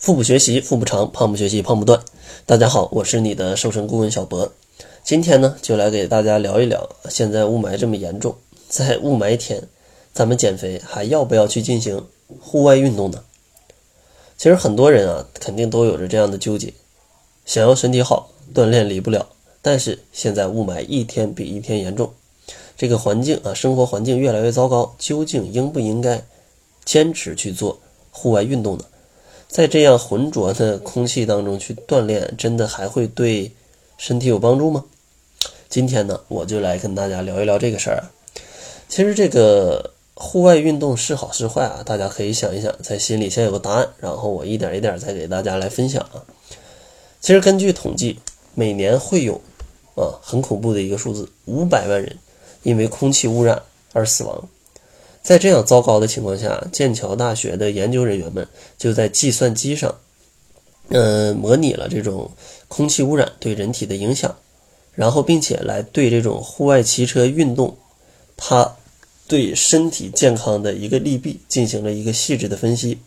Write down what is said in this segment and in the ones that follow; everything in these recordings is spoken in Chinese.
腹部学习腹部长，胖不学习胖不断。大家好，我是你的瘦身顾问小博。今天呢，就来给大家聊一聊，现在雾霾这么严重，在雾霾天，咱们减肥还要不要去进行户外运动呢？其实很多人啊，肯定都有着这样的纠结：想要身体好，锻炼离不了；但是现在雾霾一天比一天严重，这个环境啊，生活环境越来越糟糕，究竟应不应该坚持去做户外运动呢？在这样浑浊的空气当中去锻炼，真的还会对身体有帮助吗？今天呢，我就来跟大家聊一聊这个事儿。其实这个户外运动是好是坏啊，大家可以想一想，在心里先有个答案，然后我一点一点再给大家来分享啊。其实根据统计，每年会有啊很恐怖的一个数字，五百万人因为空气污染而死亡。在这样糟糕的情况下，剑桥大学的研究人员们就在计算机上，呃，模拟了这种空气污染对人体的影响，然后并且来对这种户外骑车运动，它对身体健康的一个利弊进行了一个细致的分析，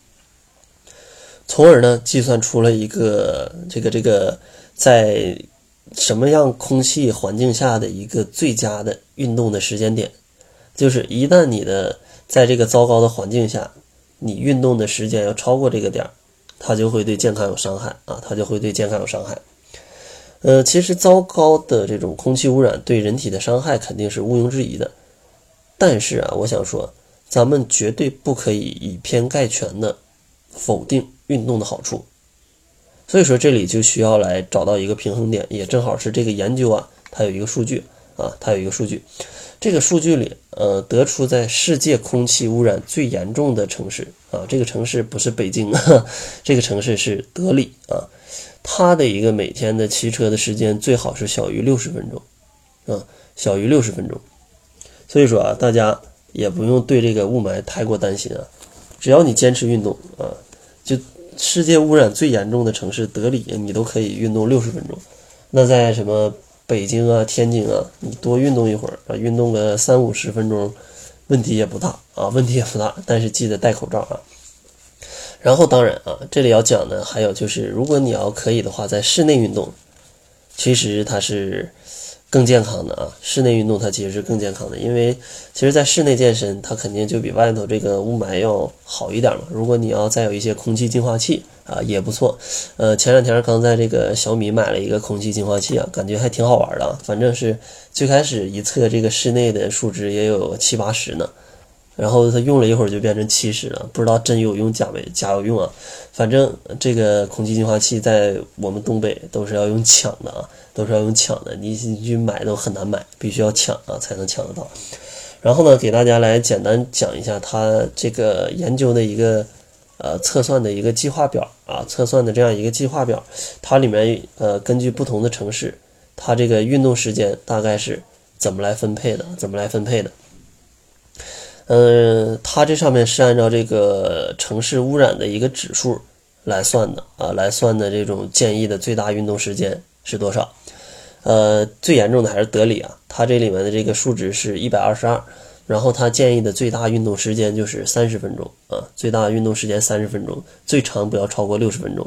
从而呢，计算出了一个这个这个在什么样空气环境下的一个最佳的运动的时间点，就是一旦你的在这个糟糕的环境下，你运动的时间要超过这个点儿，它就会对健康有伤害啊，它就会对健康有伤害。呃，其实糟糕的这种空气污染对人体的伤害肯定是毋庸置疑的，但是啊，我想说，咱们绝对不可以以偏概全的否定运动的好处。所以说，这里就需要来找到一个平衡点，也正好是这个研究啊，它有一个数据啊，它有一个数据。这个数据里，呃，得出在世界空气污染最严重的城市啊，这个城市不是北京，这个城市是德里啊，它的一个每天的骑车的时间最好是小于六十分钟，啊，小于六十分钟。所以说啊，大家也不用对这个雾霾太过担心啊，只要你坚持运动啊，就世界污染最严重的城市德里，你都可以运动六十分钟。那在什么？北京啊，天津啊，你多运动一会儿啊，运动个三五十分钟，问题也不大啊，问题也不大。但是记得戴口罩啊。然后当然啊，这里要讲的还有就是，如果你要可以的话，在室内运动，其实它是。更健康的啊，室内运动它其实是更健康的，因为其实，在室内健身，它肯定就比外头这个雾霾要好一点嘛。如果你要再有一些空气净化器啊，也不错。呃，前两天刚在这个小米买了一个空气净化器啊，感觉还挺好玩的。反正是最开始一测这个室内的数值也有七八十呢。然后他用了一会儿就变成七十了，不知道真有用假没假有用啊。反正这个空气净化器在我们东北都是要用抢的啊，都是要用抢的，你你去买都很难买，必须要抢啊才能抢得到。然后呢，给大家来简单讲一下他这个研究的一个呃测算的一个计划表啊，测算的这样一个计划表，它里面呃根据不同的城市，它这个运动时间大概是怎么来分配的？怎么来分配的？嗯，它这上面是按照这个城市污染的一个指数来算的啊，来算的这种建议的最大运动时间是多少？呃，最严重的还是德里啊，它这里面的这个数值是一百二十二，然后它建议的最大运动时间就是三十分钟啊，最大运动时间三十分钟，最长不要超过六十分钟。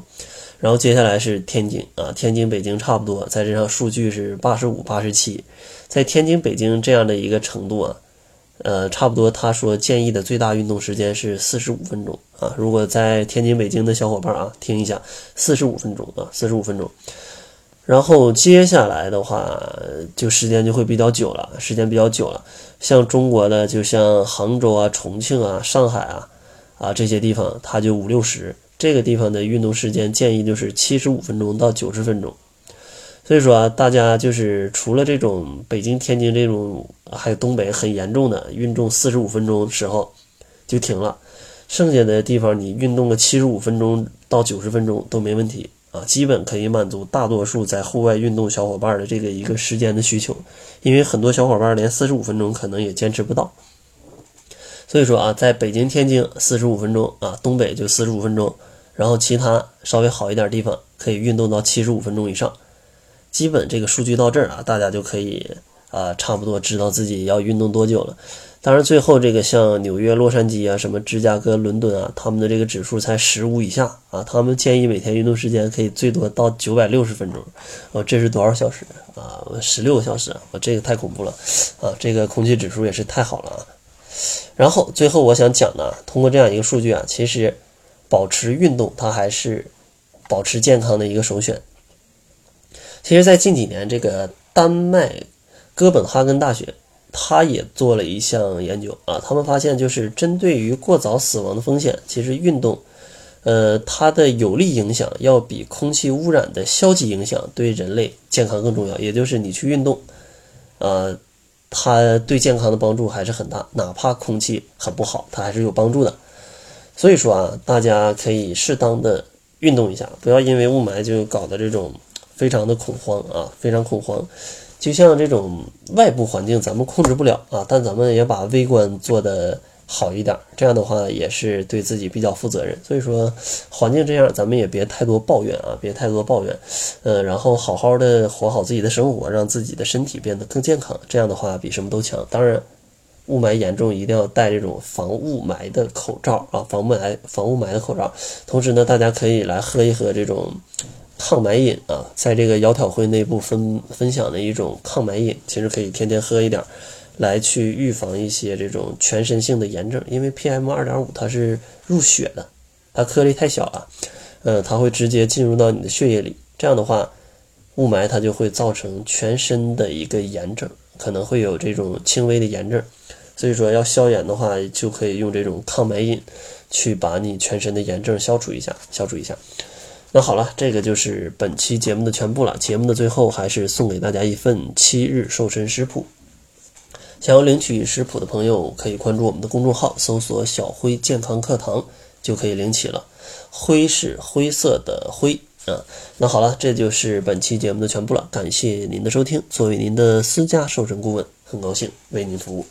然后接下来是天津啊，天津、北京差不多，在这上数据是八十五、八十七，在天津、北京这样的一个程度啊。呃，差不多，他说建议的最大运动时间是四十五分钟啊。如果在天津、北京的小伙伴啊，听一下，四十五分钟啊，四十五分钟。然后接下来的话，就时间就会比较久了，时间比较久了。像中国的，就像杭州啊、重庆啊、上海啊啊这些地方，它就五六十。这个地方的运动时间建议就是七十五分钟到九十分钟。所以说啊，大家就是除了这种北京、天津这种，还有东北很严重的运动四十五分钟时候就停了，剩下的地方你运动个七十五分钟到九十分钟都没问题啊，基本可以满足大多数在户外运动小伙伴的这个一个时间的需求，因为很多小伙伴连四十五分钟可能也坚持不到。所以说啊，在北京、天津四十五分钟啊，东北就四十五分钟，然后其他稍微好一点地方可以运动到七十五分钟以上。基本这个数据到这儿啊，大家就可以啊，差不多知道自己要运动多久了。当然，最后这个像纽约、洛杉矶啊，什么芝加哥、伦敦啊，他们的这个指数才十五以下啊，他们建议每天运动时间可以最多到九百六十分钟。哦，这是多少小时啊？十六个小时啊！我这个太恐怖了啊！这个空气指数也是太好了啊。然后最后我想讲呢，通过这样一个数据啊，其实保持运动它还是保持健康的一个首选。其实，在近几年，这个丹麦哥本哈根大学。他也做了一项研究啊，他们发现就是针对于过早死亡的风险，其实运动，呃，它的有利影响要比空气污染的消极影响对人类健康更重要。也就是你去运动，呃，它对健康的帮助还是很大，哪怕空气很不好，它还是有帮助的。所以说啊，大家可以适当的运动一下，不要因为雾霾就搞得这种非常的恐慌啊，非常恐慌。就像这种外部环境咱们控制不了啊，但咱们也把微观做得好一点，这样的话也是对自己比较负责任。所以说，环境这样，咱们也别太多抱怨啊，别太多抱怨，呃，然后好好的活好自己的生活，让自己的身体变得更健康，这样的话比什么都强。当然，雾霾严重，一定要戴这种防雾霾的口罩啊，防雾霾防雾霾的口罩。同时呢，大家可以来喝一喝这种。抗霾饮啊，在这个窈窕会内部分分享的一种抗霾饮，其实可以天天喝一点，来去预防一些这种全身性的炎症。因为 PM 二点五它是入血的，它颗粒太小了，呃，它会直接进入到你的血液里。这样的话，雾霾它就会造成全身的一个炎症，可能会有这种轻微的炎症。所以说要消炎的话，就可以用这种抗霾饮去把你全身的炎症消除一下，消除一下。那好了，这个就是本期节目的全部了。节目的最后，还是送给大家一份七日瘦身食谱。想要领取食谱的朋友，可以关注我们的公众号，搜索“小辉健康课堂”就可以领取了。灰是灰色的灰啊。那好了，这就是本期节目的全部了。感谢您的收听。作为您的私家瘦身顾问，很高兴为您服务。